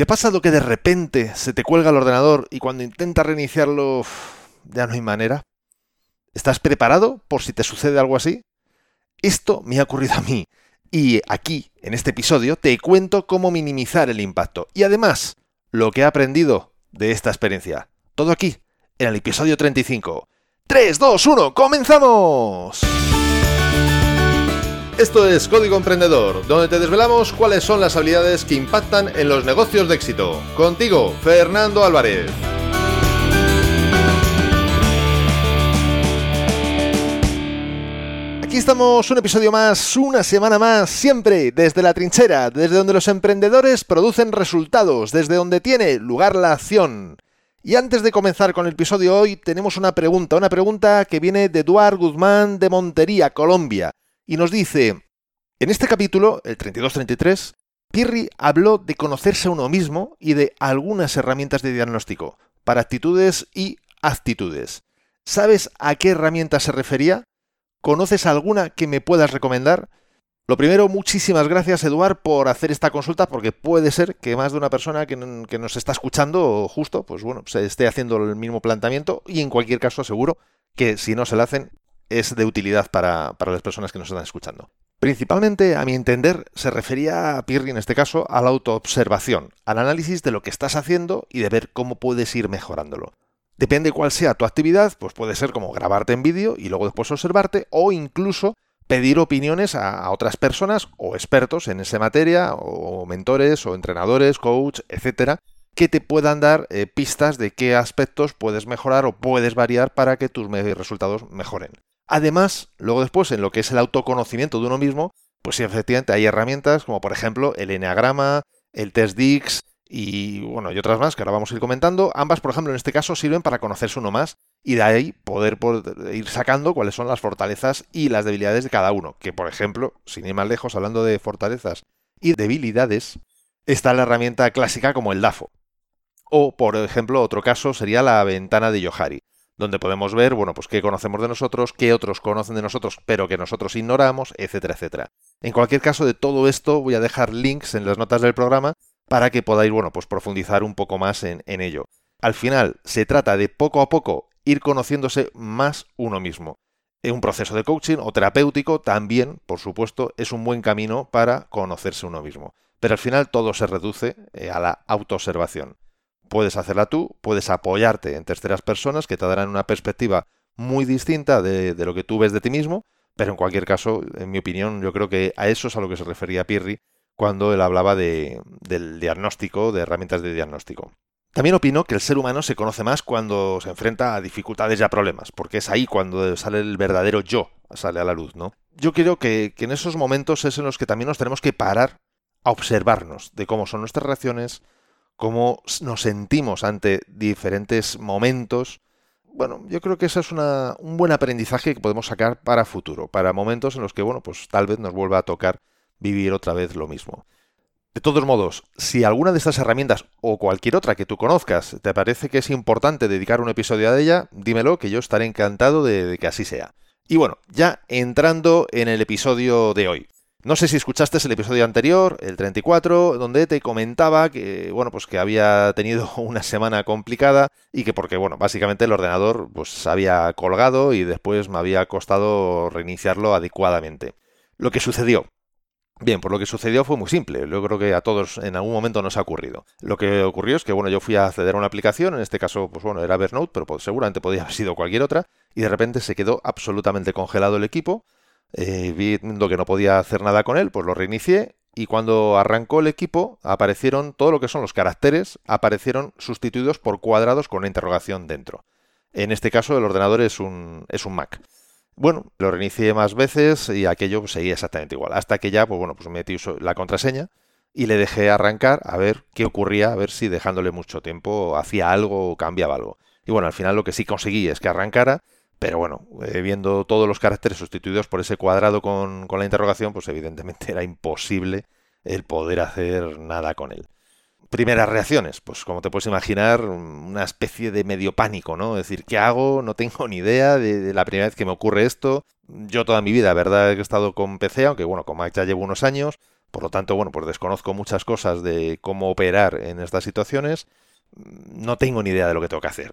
¿Te pasa lo que de repente se te cuelga el ordenador y cuando intentas reiniciarlo ya no hay manera? ¿Estás preparado por si te sucede algo así? Esto me ha ocurrido a mí y aquí, en este episodio, te cuento cómo minimizar el impacto y además lo que he aprendido de esta experiencia. Todo aquí, en el episodio 35. 3, 2, 1, comenzamos. Esto es Código Emprendedor, donde te desvelamos cuáles son las habilidades que impactan en los negocios de éxito. Contigo, Fernando Álvarez. Aquí estamos, un episodio más, una semana más, siempre desde la trinchera, desde donde los emprendedores producen resultados, desde donde tiene lugar la acción. Y antes de comenzar con el episodio hoy, tenemos una pregunta, una pregunta que viene de Eduard Guzmán de Montería, Colombia y nos dice, en este capítulo, el 32-33, Pirri habló de conocerse a uno mismo y de algunas herramientas de diagnóstico para actitudes y actitudes. ¿Sabes a qué herramienta se refería? ¿Conoces alguna que me puedas recomendar? Lo primero, muchísimas gracias Eduard por hacer esta consulta, porque puede ser que más de una persona que, nos está escuchando justo, pues bueno, se esté haciendo el mismo planteamiento y en cualquier caso seguro que si no se lo hacen, es de utilidad para, las personas que nos están escuchando. Principalmente, a mi entender, se refería a Pirri en este caso a la autoobservación, al análisis de lo que estás haciendo y de ver cómo puedes ir mejorándolo. Depende cuál sea tu actividad, pues puede ser como grabarte en vídeo y luego después observarte o incluso pedir opiniones a, otras personas o expertos en esa materia o mentores o entrenadores, coach, etcétera, que te puedan dar eh, pistas de qué aspectos puedes mejorar o puedes variar para que tus resultados mejoren. Además, luego después, en lo que es el autoconocimiento de uno mismo, pues sí, efectivamente hay herramientas como por ejemplo el Enneagrama, el Test Dix y bueno, y otras más que ahora vamos a ir comentando. Ambas, por ejemplo, en este caso sirven para conocerse uno más y de ahí poder, ir sacando cuáles son las fortalezas y las debilidades de cada uno. Que por ejemplo, sin ir más lejos, hablando de fortalezas y debilidades, está la herramienta clásica como el DAFO. O, por ejemplo, otro caso sería la ventana de Yohari donde podemos ver, bueno, pues qué conocemos de nosotros, qué otros conocen de nosotros, pero que nosotros ignoramos, etcétera, etcétera. En cualquier caso, de todo esto voy a dejar links en las notas del programa para que podáis, bueno, pues profundizar un poco más en, en ello. Al final, se trata de poco a poco ir conociéndose más uno mismo. Un proceso de coaching o terapéutico también, por supuesto, es un buen camino para conocerse uno mismo. Pero al final todo se reduce eh, a la autoobservación. Puedes hacerla tú, puedes apoyarte en terceras personas que te darán una perspectiva muy distinta de, lo que tú ves de ti mismo, pero en cualquier caso, en mi opinión, yo creo que a eso es a lo que se refería Pirri cuando él hablaba de, del diagnóstico, de herramientas de diagnóstico. También opino que el ser humano se conoce más cuando se enfrenta a dificultades y a problemas, porque es ahí cuando sale el verdadero yo, sale a la luz, ¿no? Yo creo que, que en esos momentos es en los que también nos tenemos que parar a observarnos de cómo son nuestras reacciones, cómo nos sentimos ante diferentes momentos. Bueno, yo creo que eso es un buen aprendizaje que podemos sacar para futuro, para momentos en los que, bueno, pues tal vez nos vuelva a tocar vivir otra vez lo mismo. De todos modos, si alguna de estas herramientas o cualquier otra que tú conozcas te parece que es importante dedicar un episodio a ella, dímelo que yo estaré encantado de que así sea. Y bueno, ya entrando en el episodio de hoy. No sé si escuchaste el episodio anterior, el 34, donde te comentaba que, bueno, pues que había tenido una semana complicada y que porque, bueno, básicamente el ordenador pues había colgado y después me había costado reiniciarlo adecuadamente. Lo que sucedió. Bien, pues lo que sucedió fue muy simple. Yo creo que a todos en algún momento nos ha ocurrido. Lo que ocurrió es que, bueno, yo fui a acceder a una aplicación, en este caso, pues bueno, era Evernote, pero seguramente podía haber sido cualquier otra, y de repente se quedó absolutamente congelado el equipo eh, viendo que no podía hacer nada con él, pues lo reinicié y cuando arrancó el equipo aparecieron todo lo que son los caracteres, aparecieron sustituidos por cuadrados con una interrogación dentro. En este caso el ordenador es un, es un Mac. Bueno, lo reinicié más veces y aquello seguía exactamente igual. Hasta que ya, pues bueno, pues metí la contraseña y le dejé arrancar a ver qué ocurría, a ver si dejándole mucho tiempo hacía algo o cambiaba algo. Y bueno, al final lo que sí conseguí es que arrancara pero bueno, eh, viendo todos los caracteres sustituidos por ese cuadrado con, la interrogación, pues evidentemente era imposible el poder hacer nada con él. Primeras reacciones, pues como te puedes imaginar, una especie de medio pánico, ¿no? Es decir, ¿qué hago? No tengo ni idea de, la primera vez que me ocurre esto. Yo toda mi vida, verdad, he estado con PC, aunque bueno, con Mac ya llevo unos años, Por lo tanto, bueno, pues desconozco muchas cosas de cómo operar en estas situaciones. No tengo ni idea de lo que tengo que hacer.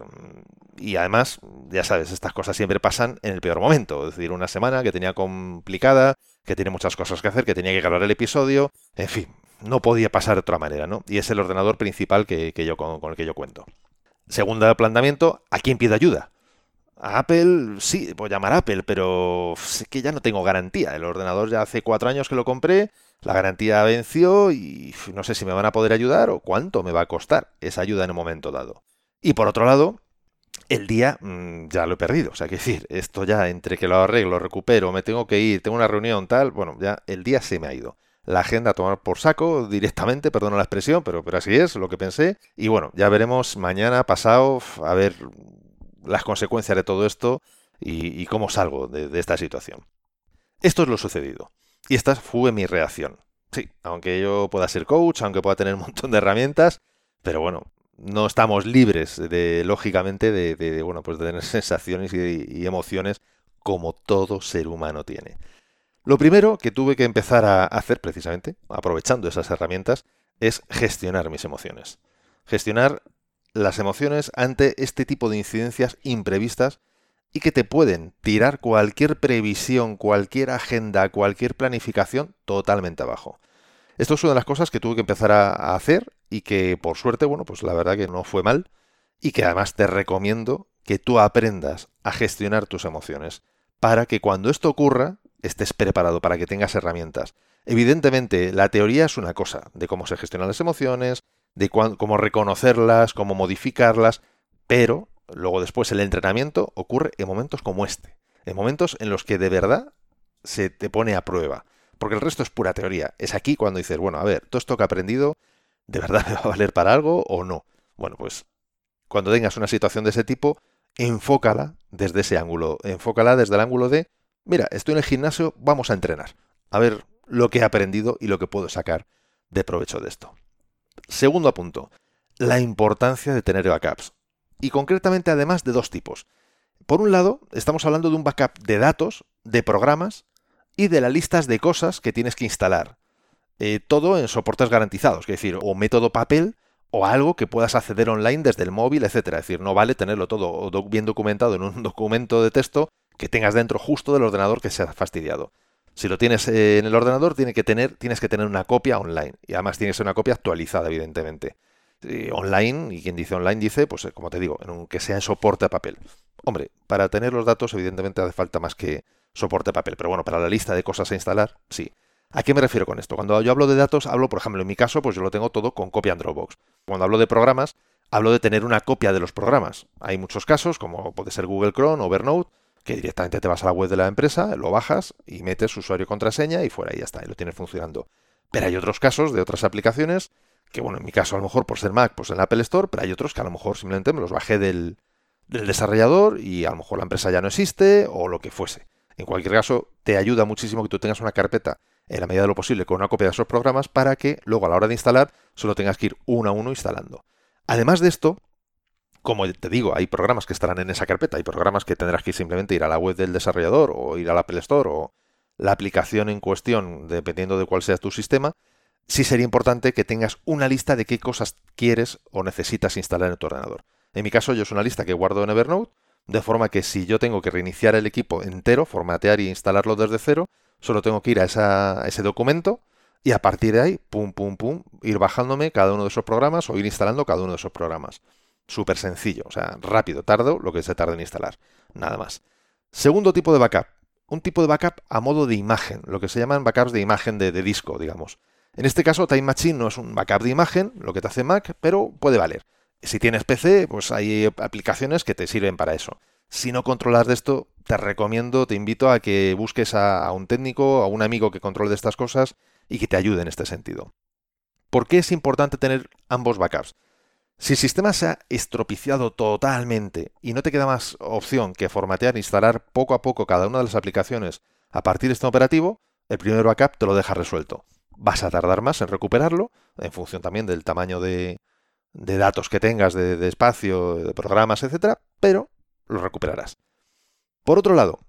Y además, ya sabes, estas cosas siempre pasan en el peor momento. Es decir, una semana que tenía complicada, que tiene muchas cosas que hacer, que tenía que grabar el episodio. En fin, no podía pasar de otra manera, ¿no? Y es el ordenador principal que, yo, con, con el que yo cuento. Segundo planteamiento, ¿a quién pido ayuda? A Apple, sí, puedo llamar a Apple, pero es que ya no tengo garantía. El ordenador ya hace cuatro años que lo compré, la garantía venció y no sé si me van a poder ayudar o cuánto me va a costar esa ayuda en un momento dado. Y por otro lado, el día mm, ya lo he perdido. O sea, que decir, esto ya entre que lo arreglo, recupero, me tengo que ir, tengo una reunión, tal, bueno, ya el día se me ha ido. La agenda a tomar por saco directamente, perdona la expresión, pero, pero así es lo que pensé. Y bueno, ya veremos mañana, pasado, a ver las consecuencias de todo esto y, cómo salgo de, esta situación. Esto es lo sucedido. Y esta fue mi reacción. Sí, aunque yo pueda ser coach, aunque pueda tener un montón de herramientas, pero bueno, no estamos libres de, lógicamente, de, bueno, pues de tener sensaciones y, emociones como todo ser humano tiene. Lo primero que tuve que empezar a hacer, precisamente, aprovechando esas herramientas, es gestionar mis emociones. Gestionar las emociones ante este tipo de incidencias imprevistas y que te pueden tirar cualquier previsión, cualquier agenda, cualquier planificación totalmente abajo. Esto es una de las cosas que tuve que empezar a hacer y que por suerte, bueno, pues la verdad que no fue mal y que además te recomiendo que tú aprendas a gestionar tus emociones para que cuando esto ocurra estés preparado, para que tengas herramientas. Evidentemente, la teoría es una cosa de cómo se gestionan las emociones, de cómo reconocerlas, cómo modificarlas, pero luego después el entrenamiento ocurre en momentos como este, en momentos en los que de verdad se te pone a prueba, porque el resto es pura teoría. Es aquí cuando dices, bueno, a ver, todo esto que he aprendido, ¿de verdad me va a valer para algo o no? Bueno, pues cuando tengas una situación de ese tipo, enfócala desde ese ángulo, enfócala desde el ángulo de, mira, estoy en el gimnasio, vamos a entrenar, a ver lo que he aprendido y lo que puedo sacar de provecho de esto. Segundo punto, la importancia de tener backups. Y concretamente además de dos tipos. Por un lado, estamos hablando de un backup de datos, de programas y de las listas de cosas que tienes que instalar. Eh, todo en soportes garantizados, es decir, o método papel o algo que puedas acceder online desde el móvil, etcétera. Es decir, no vale tenerlo todo bien documentado en un documento de texto que tengas dentro justo del ordenador que se ha fastidiado. Si lo tienes eh, en el ordenador, tienes que tener una copia online. Y además tiene que ser una copia actualizada, evidentemente. online, y quien dice online dice, pues eh, como te digo, en un, que sea en soporte a papel. Hombre, para tener los datos, evidentemente hace falta más que soporte a papel. Pero bueno, para la lista de cosas a instalar, sí. ¿A qué me refiero con esto? Cuando yo hablo de datos, hablo, por ejemplo, en mi caso, pues yo lo tengo todo con copia en Dropbox. Cuando hablo de programas, hablo de tener una copia de los programas. Hay muchos casos, como puede ser Google Chrome o Evernote, que directamente te vas a la web de la empresa, lo bajas y metes usuario y contraseña y fuera y ya está, y lo tienes funcionando. Pero hay otros casos de otras aplicaciones que, bueno, en mi caso a lo mejor por ser Mac, pues en Apple Store, pero hay otros que a lo mejor simplemente me los bajé del, del desarrollador y a lo mejor la empresa ya no existe o lo que fuese. En cualquier caso, te ayuda muchísimo que tú tengas una carpeta en la medida de lo posible con una copia de esos programas para que luego a la hora de instalar solo tengas que ir uno a uno instalando. Además de esto, como te digo, hay programas que estarán en esa carpeta, hay programas que tendrás que simplemente ir a la web del desarrollador o ir al Apple Store o la aplicación en cuestión, dependiendo de cuál sea tu sistema, sí sería importante que tengas una lista de qué cosas quieres o necesitas instalar en tu ordenador. En mi caso, yo es una lista que guardo en Evernote, de forma que si yo tengo que reiniciar el equipo entero, formatear y instalarlo desde cero, solo tengo que ir a, a ese documento y a partir de ahí, pum, pum, pum, ir bajándome cada uno de esos programas o ir instalando cada uno de esos programas. Súper sencillo, o sea, rápido, tardo, lo que se tarda en instalar, nada más. Segundo tipo de backup, un tipo de backup a modo de imagen, lo que se llaman backups de imagen de, disco, digamos. En este caso, Time Machine no es un backup de imagen, lo que te hace Mac, pero puede valer. Si tienes PC, pues hay aplicaciones que te sirven para eso. Si no controlas de esto, te recomiendo, te invito a que busques a, un técnico, a un amigo que controle estas cosas y que te ayude en este sentido. ¿Por qué es importante tener ambos backups? Si el sistema se ha estropiciado totalmente y no te queda más opción que formatear e instalar poco a poco cada una de las aplicaciones a partir de este operativo, el primer backup te lo deja resuelto. Vas a tardar más en recuperarlo, en función también del tamaño de, datos que tengas, de, de espacio, de programas, etcétera, pero lo recuperarás. Por otro lado,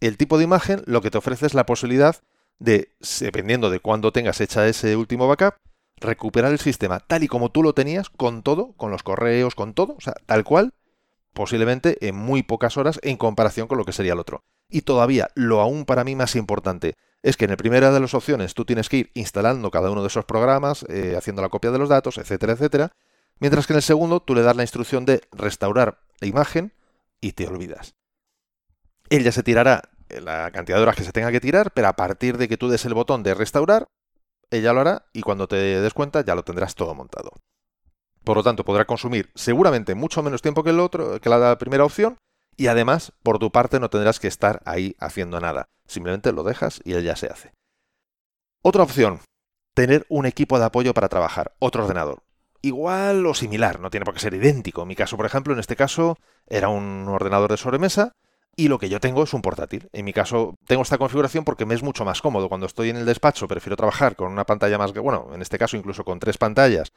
el tipo de imagen lo que te ofrece es la posibilidad de, dependiendo de cuándo tengas hecha ese último backup, recuperar el sistema tal y como tú lo tenías, con todo, con los correos, con todo, o sea, tal cual, posiblemente en muy pocas horas en comparación con lo que sería el otro. Y todavía, lo aún para mí más importante, es que en el primera de las opciones tú tienes que ir instalando cada uno de esos programas, eh, haciendo la copia de los datos, etcétera, etcétera, mientras que en el segundo tú le das la instrucción de restaurar la imagen y te olvidas. Él ya se tirará la cantidad de horas que se tenga que tirar, pero a partir de que tú des el botón de restaurar, ella lo hará y cuando te des cuenta ya lo tendrás todo montado. Por lo tanto, podrá consumir seguramente mucho menos tiempo que el otro, que la primera opción, y además, por tu parte, no tendrás que estar ahí haciendo nada. Simplemente lo dejas y él ya se hace. Otra opción, tener un equipo de apoyo para trabajar, otro ordenador. Igual o similar, no tiene por qué ser idéntico. En mi caso, por ejemplo, en este caso, era un ordenador de sobremesa y lo que yo tengo es un portátil. En mi caso, tengo esta configuración porque me es mucho más cómodo. Cuando estoy en el despacho, prefiero trabajar con una pantalla más, bueno, en este caso incluso con tres pantallas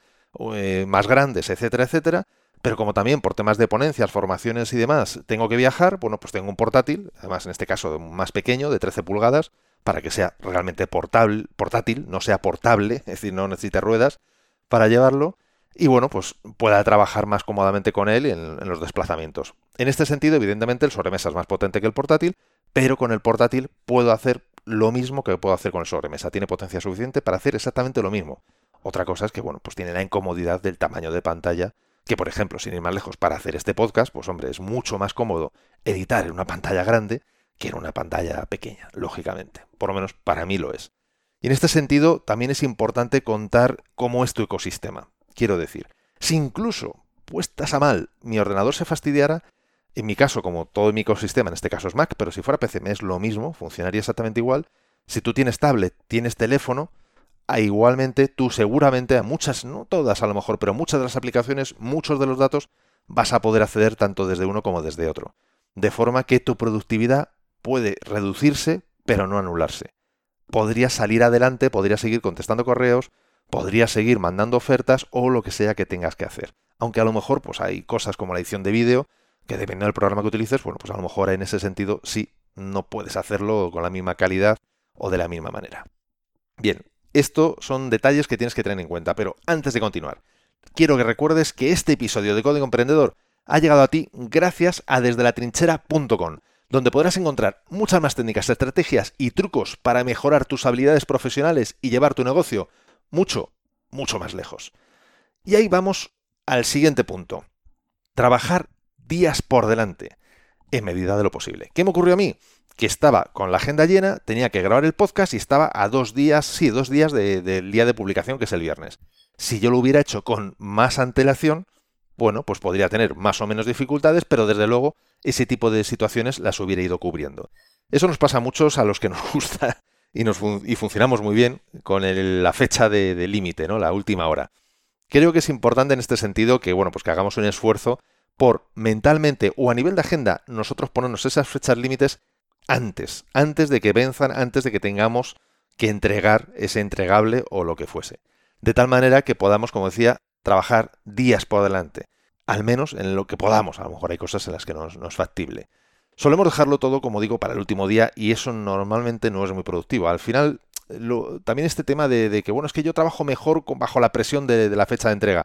eh, más grandes, etcétera, etcétera. Pero como también por temas de ponencias, formaciones y demás, tengo que viajar, bueno, pues tengo un portátil, además en este caso más pequeño, de 13 pulgadas, para que sea realmente portátil, no sea portable, es decir, no necesite ruedas para llevarlo y bueno, pues pueda trabajar más cómodamente con él en, los desplazamientos. En este sentido, evidentemente, el sobremesa es más potente que el portátil, pero con el portátil puedo hacer lo mismo que puedo hacer con el sobremesa. Tiene potencia suficiente para hacer exactamente lo mismo. Otra cosa es que, bueno, pues tiene la incomodidad del tamaño de pantalla, que por ejemplo, sin ir más lejos, para hacer este podcast, pues hombre, es mucho más cómodo editar en una pantalla grande que en una pantalla pequeña, lógicamente. Por lo menos para mí lo es. Y en este sentido, también es importante contar cómo es tu ecosistema. Quiero decir, si incluso puestas a mal mi ordenador se fastidiara, en mi caso, como todo mi ecosistema, en este caso es Mac, pero si fuera PC es lo mismo, funcionaría exactamente igual. Si tú tienes tablet, tienes teléfono, igualmente tú seguramente a muchas, no todas a lo mejor, pero muchas de las aplicaciones, muchos de los datos vas a poder acceder tanto desde uno como desde otro. De forma que tu productividad puede reducirse, pero no anularse. Podrías salir adelante, podrías seguir contestando correos, podrías seguir mandando ofertas o lo que sea que tengas que hacer. Aunque a lo mejor pues hay cosas como la edición de vídeo que dependiendo del programa que utilices, bueno, pues a lo mejor en ese sentido sí no puedes hacerlo con la misma calidad o de la misma manera. Bien, esto son detalles que tienes que tener en cuenta, pero antes de continuar, quiero que recuerdes que este episodio de Código Emprendedor ha llegado a ti gracias a desde la trinchera.com, donde podrás encontrar muchas más técnicas, estrategias y trucos para mejorar tus habilidades profesionales y llevar tu negocio mucho, mucho más lejos. Y ahí vamos al siguiente punto. Trabajar días por delante, en medida de lo posible. ¿Qué me ocurrió a mí? Que estaba con la agenda llena, tenía que grabar el podcast y estaba a dos días, sí, dos días del día de publicación, que es el viernes. Si yo lo hubiera hecho con más antelación, bueno, pues podría tener más o menos dificultades, pero desde luego ese tipo de situaciones las hubiera ido cubriendo. Eso nos pasa a muchos a los que nos gusta y, nos y funcionamos muy bien con la fecha de, límite, ¿no? La última hora. Creo que es importante en este sentido que, bueno, pues que hagamos un esfuerzo por mentalmente o a nivel de agenda nosotros ponernos esas fechas límites antes, antes de que venzan, antes de que tengamos que entregar ese entregable o lo que fuese. De tal manera que podamos, como decía, trabajar días por delante, al menos en lo que podamos. A lo mejor hay cosas en las que no, es factible. Solemos dejarlo todo, como digo, para el último día y eso normalmente no es muy productivo. Al final, también este tema de, que, bueno, es que yo trabajo mejor bajo la presión de la fecha de entrega.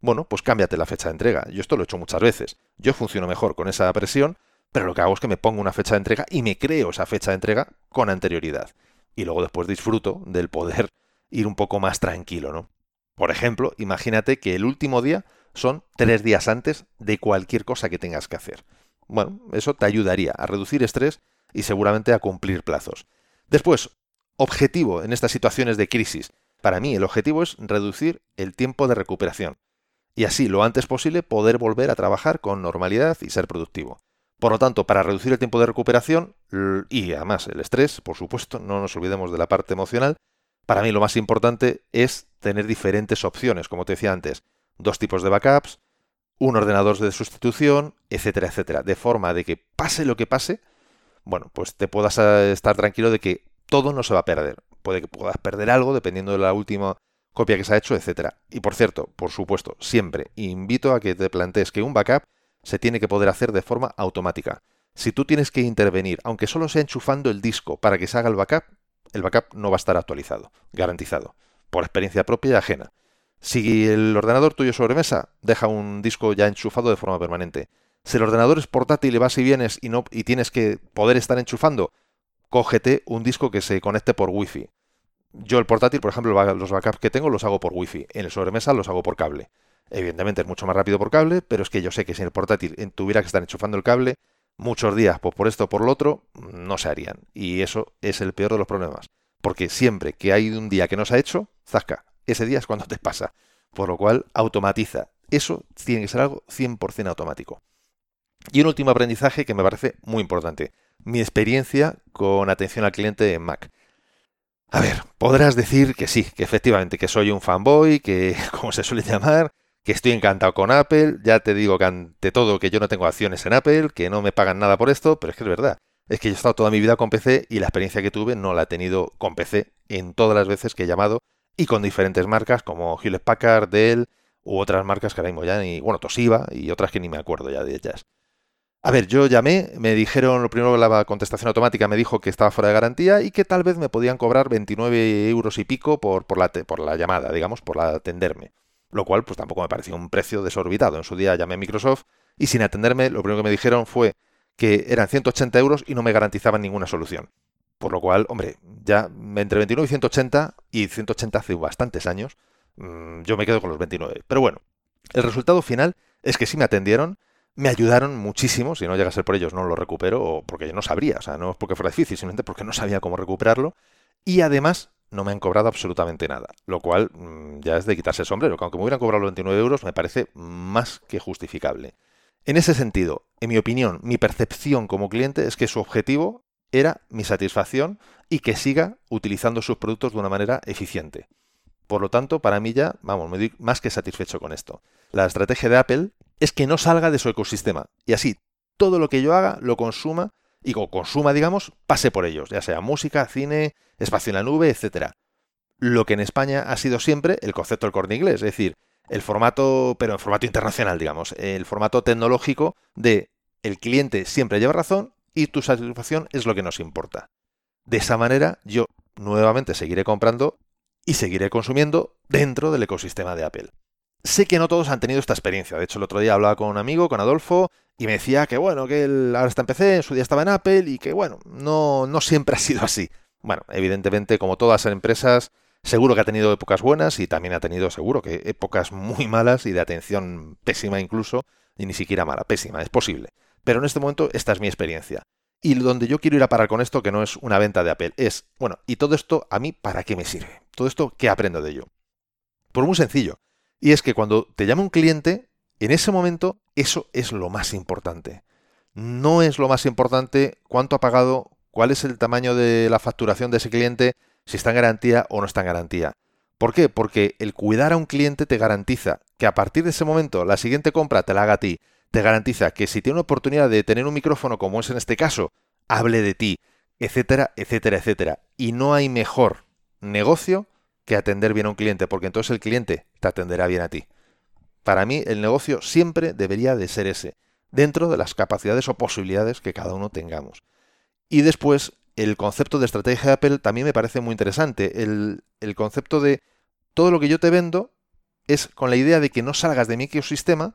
Bueno, pues cámbiate la fecha de entrega. Yo esto lo he hecho muchas veces. Yo funciono mejor con esa presión, pero lo que hago es que me pongo una fecha de entrega y me creo esa fecha de entrega con anterioridad. Y luego después disfruto del poder ir un poco más tranquilo, ¿no? Por ejemplo, imagínate que el último día son tres días antes de cualquier cosa que tengas que hacer. Bueno, eso te ayudaría a reducir estrés y seguramente a cumplir plazos. Después, objetivo en estas situaciones de crisis. Para mí el objetivo es reducir el tiempo de recuperación y así lo antes posible poder volver a trabajar con normalidad y ser productivo. Por lo tanto, para reducir el tiempo de recuperación y además el estrés, por supuesto, no nos olvidemos de la parte emocional, para mí lo más importante es tener diferentes opciones, como te decía antes, dos tipos de backups, un ordenador de sustitución, etcétera, etcétera, de forma de que pase lo que pase, bueno, pues te puedas eh, estar tranquilo de que todo no se va a perder. Puede que puedas perder algo dependiendo de la última copia que se ha hecho, etcétera. Y por cierto, por supuesto, siempre invito a que te plantees que un backup se tiene que poder hacer de forma automática. Si tú tienes que intervenir, aunque solo sea enchufando el disco para que se haga el backup, el backup no va a estar actualizado, garantizado, por experiencia propia y ajena. Si el ordenador tuyo sobremesa, deja un disco ya enchufado de forma permanente. Si el ordenador es portátil y vas y vienes y, no, y tienes que poder estar enchufando, cógete un disco que se conecte por wifi. Yo el portátil, por ejemplo, los backups que tengo los hago por wifi. En el sobremesa los hago por cable. Evidentemente es mucho más rápido por cable, pero es que yo sé que si el portátil tuviera que estar enchufando el cable, muchos días, pues por esto o por lo otro, no se harían. Y eso es el peor de los problemas. Porque siempre que hay un día que no se ha hecho, zasca, ese día es cuando te pasa. Por lo cual, automatiza. Eso tiene que ser algo 100% automático. Y un último aprendizaje que me parece muy importante. Mi experiencia con atención al cliente en Mac. A ver, podrás decir que sí, que efectivamente, que soy un fanboy, que como se suele llamar, que estoy encantado con Apple, ya te digo que ante todo que yo no tengo acciones en Apple, que no me pagan nada por esto, pero es que es verdad. Es que yo he estado toda mi vida con PC y la experiencia que tuve no la he tenido con PC en todas las veces que he llamado y con diferentes marcas como Hewlett Packard, Dell u otras marcas que ahora mismo ya ni, bueno, Toshiba y otras que ni me acuerdo ya de ellas. A ver, yo llamé, me dijeron, lo primero la contestación automática me dijo que estaba fuera de garantía y que tal vez me podían cobrar 29 euros y pico por, por, la, llamada, digamos, por la atenderme lo cual pues tampoco me pareció un precio desorbitado. En su día llamé a Microsoft y sin atenderme lo primero que me dijeron fue que eran 180 euros y no me garantizaban ninguna solución. Por lo cual, hombre, ya entre 29 y 180, y 180 hace bastantes años, mm, yo me quedo con los 29. Pero bueno, el resultado final es que sí me atendieron, me ayudaron muchísimo, si no llega a ser por ellos no lo recupero, porque yo no sabría, o sea, no es porque fuera difícil, simplemente porque no sabía cómo recuperarlo, y además no me han cobrado absolutamente nada, lo cual mm, ya es de quitarse el sombrero, que aunque me hubieran cobrado los 29 euros me parece más que justificable. En ese sentido, en mi opinión, mi percepción como cliente es que su objetivo era mi satisfacción y que siga utilizando sus productos de una manera eficiente. Por lo tanto, para mí ya, vamos, me doy más que satisfecho con esto. La estrategia de Apple es que no salga de su ecosistema y así todo lo que yo haga lo consuma y consuma, digamos, pase por ellos, ya sea música, cine, espacio en la nube, etcétera. Lo que en España ha sido siempre el concepto del corte inglés, es decir, el formato, pero en formato internacional, digamos, el formato tecnológico de el cliente siempre lleva razón y tu satisfacción es lo que nos importa. De esa manera yo nuevamente seguiré comprando y seguiré consumiendo dentro del ecosistema de Apple. Sé que no todos han tenido esta experiencia. De hecho, el otro día hablaba con un amigo, con Adolfo, y me decía que bueno, que él ahora está en en su día estaba en Apple y que bueno, no, no siempre ha sido así. Bueno, evidentemente, como todas las empresas, seguro que ha tenido épocas buenas y también ha tenido seguro que épocas muy malas y de atención pésima incluso, y ni siquiera mala, pésima, es posible. Pero en este momento esta es mi experiencia. Y donde yo quiero ir a parar con esto, que no es una venta de Apple, es, bueno, ¿y todo esto a mí para qué me sirve? ¿Todo esto qué aprendo de ello? Por muy sencillo. Y es que cuando te llama un cliente, en ese momento eso es lo más importante. No es lo más importante cuánto ha pagado, cuál es el tamaño de la facturación de ese cliente, si está en garantía o no está en garantía. ¿Por qué? Porque el cuidar a un cliente te garantiza que a partir de ese momento la siguiente compra te la haga a ti. Te garantiza que si tiene una oportunidad de tener un micrófono como es en este caso, hable de ti, etcétera, etcétera, etcétera. Y no hay mejor negocio que atender bien a un cliente, porque entonces el cliente te atenderá bien a ti. Para mí el negocio siempre debería de ser ese, dentro de las capacidades o posibilidades que cada uno tengamos. Y después, el concepto de estrategia de Apple también me parece muy interesante. El, el concepto de todo lo que yo te vendo es con la idea de que no salgas de mi ecosistema,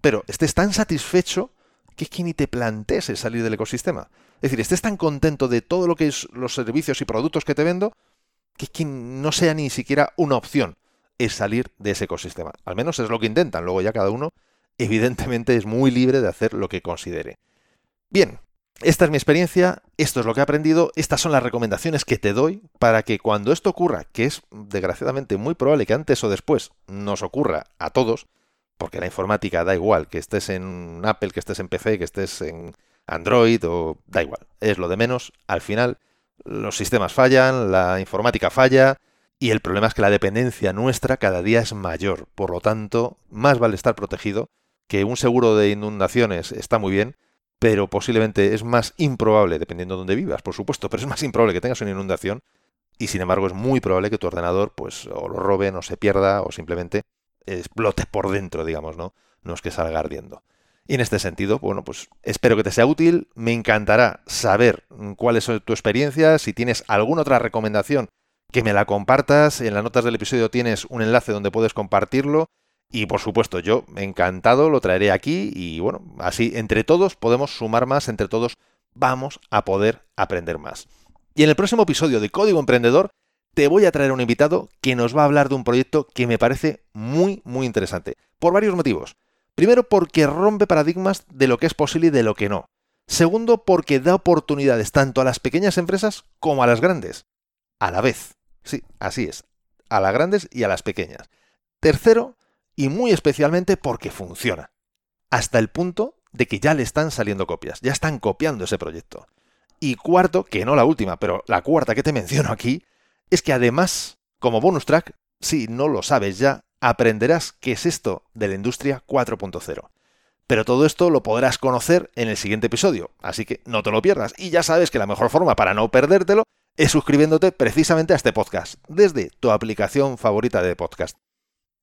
pero estés tan satisfecho que es que ni te plantees salir del ecosistema. Es decir, estés tan contento de todo lo que es los servicios y productos que te vendo, que es que no sea ni siquiera una opción es salir de ese ecosistema. Al menos es lo que intentan. Luego ya cada uno, evidentemente, es muy libre de hacer lo que considere. Bien, esta es mi experiencia, esto es lo que he aprendido, estas son las recomendaciones que te doy para que cuando esto ocurra, que es desgraciadamente muy probable que antes o después nos ocurra a todos, porque la informática da igual, que estés en Apple, que estés en PC, que estés en Android o da igual, es lo de menos, al final los sistemas fallan, la informática falla, y el problema es que la dependencia nuestra cada día es mayor. Por lo tanto, más vale estar protegido, que un seguro de inundaciones está muy bien, pero posiblemente es más improbable, dependiendo de dónde vivas, por supuesto, pero es más improbable que tengas una inundación y sin embargo es muy probable que tu ordenador pues o lo roben o se pierda o simplemente explote por dentro, digamos, ¿no? No es que salga ardiendo. Y en este sentido, bueno, pues espero que te sea útil. Me encantará saber cuál es tu experiencia. Si tienes alguna otra recomendación, que me la compartas. En las notas del episodio tienes un enlace donde puedes compartirlo. Y por supuesto, yo encantado lo traeré aquí y bueno, así entre todos podemos sumar más, entre todos vamos a poder aprender más. Y en el próximo episodio de Código Emprendedor te voy a traer un invitado que nos va a hablar de un proyecto que me parece muy, muy interesante. Por varios motivos. Primero, porque rompe paradigmas de lo que es posible y de lo que no. Segundo, porque da oportunidades tanto a las pequeñas empresas como a las grandes. A la vez. Sí, así es. A las grandes y a las pequeñas. Tercero, y muy especialmente porque funciona. Hasta el punto de que ya le están saliendo copias, ya están copiando ese proyecto. Y cuarto, que no la última, pero la cuarta que te menciono aquí, es que además, como bonus track, si no lo sabes ya, aprenderás qué es esto de la industria 4.0. Pero todo esto lo podrás conocer en el siguiente episodio, así que no te lo pierdas. Y ya sabes que la mejor forma para no perdértelo es suscribiéndote precisamente a este podcast, desde tu aplicación favorita de podcast.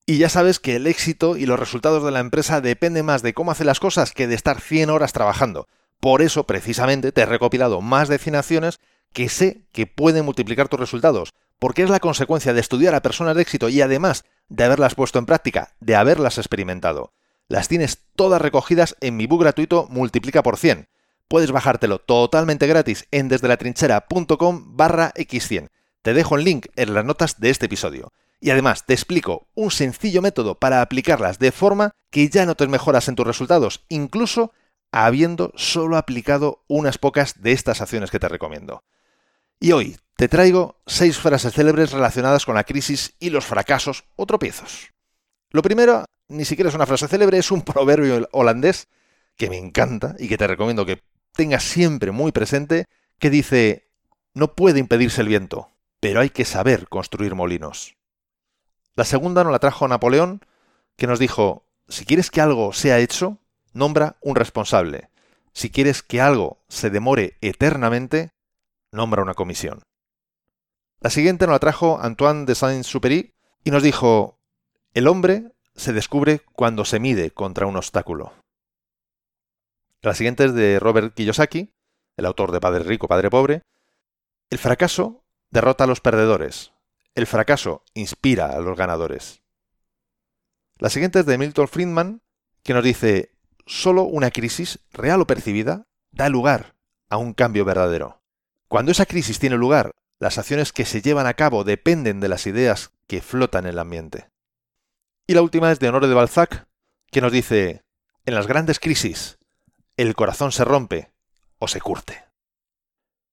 Y ya sabes que el éxito y los resultados de la empresa dependen más de cómo hace las cosas que de estar 100 horas trabajando. Por eso, precisamente, te he recopilado más de 100 acciones que sé que pueden multiplicar tus resultados, porque es la consecuencia de estudiar a personas de éxito y además de haberlas puesto en práctica, de haberlas experimentado. Las tienes todas recogidas en mi book gratuito Multiplica por 100. Puedes bajártelo totalmente gratis en desdelatrinchera.com barra x100. Te dejo el link en las notas de este episodio. Y además te explico un sencillo método para aplicarlas de forma que ya notes mejoras en tus resultados, incluso habiendo solo aplicado unas pocas de estas acciones que te recomiendo. Y hoy te traigo seis frases célebres relacionadas con la crisis y los fracasos o tropiezos. Lo primero, ni siquiera es una frase célebre, es un proverbio holandés que me encanta y que te recomiendo que tengas siempre muy presente, que dice, no puede impedirse el viento, pero hay que saber construir molinos. La segunda nos la trajo Napoleón, que nos dijo, si quieres que algo sea hecho, nombra un responsable. Si quieres que algo se demore eternamente, nombra una comisión. La siguiente nos la trajo Antoine de Saint-Supéry y nos dijo, el hombre se descubre cuando se mide contra un obstáculo. La siguiente es de Robert Kiyosaki, el autor de Padre Rico, Padre Pobre. El fracaso derrota a los perdedores, el fracaso inspira a los ganadores. La siguiente es de Milton Friedman, que nos dice, solo una crisis, real o percibida, da lugar a un cambio verdadero. Cuando esa crisis tiene lugar, las acciones que se llevan a cabo dependen de las ideas que flotan en el ambiente. Y la última es de Honore de Balzac, que nos dice, en las grandes crisis, el corazón se rompe o se curte.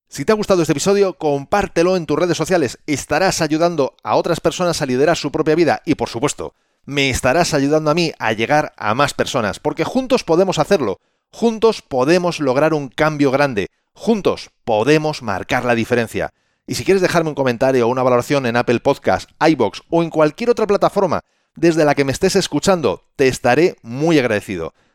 Si te ha gustado este episodio, compártelo en tus redes sociales. Estarás ayudando a otras personas a liderar su propia vida y, por supuesto, me estarás ayudando a mí a llegar a más personas, porque juntos podemos hacerlo. Juntos podemos lograr un cambio grande. Juntos podemos marcar la diferencia. Y si quieres dejarme un comentario o una valoración en Apple Podcast, iBox o en cualquier otra plataforma desde la que me estés escuchando, te estaré muy agradecido.